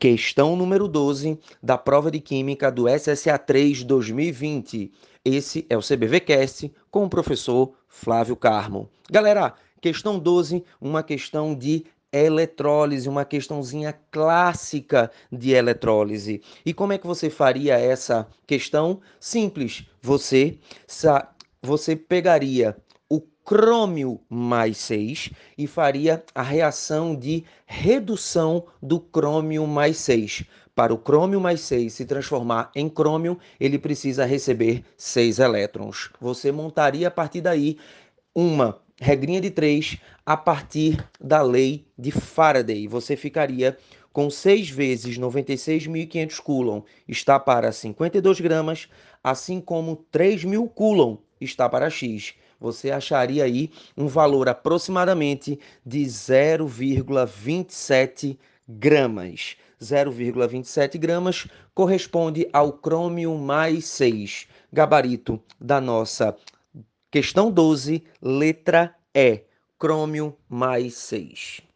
Questão número 12 da prova de Química do SSA 3 2020. Esse é o CBVcast com o professor Flávio Carmo. Galera, questão 12, uma questão de eletrólise, uma questãozinha clássica de eletrólise. E como é que você faria essa questão? Simples. Você você pegaria crômio mais 6 e faria a reação de redução do crômio mais 6. Para o crômio mais 6 se transformar em crômio, ele precisa receber 6 elétrons. Você montaria a partir daí uma regrinha de 3 a partir da lei de Faraday. Você ficaria com 6 vezes 96.500 coulomb está para 52 gramas, assim como 3.000 coulomb está para X você acharia aí um valor aproximadamente de 0,27 gramas. 0,27 gramas corresponde ao crômio mais 6, gabarito da nossa questão 12, letra E, crômio mais 6.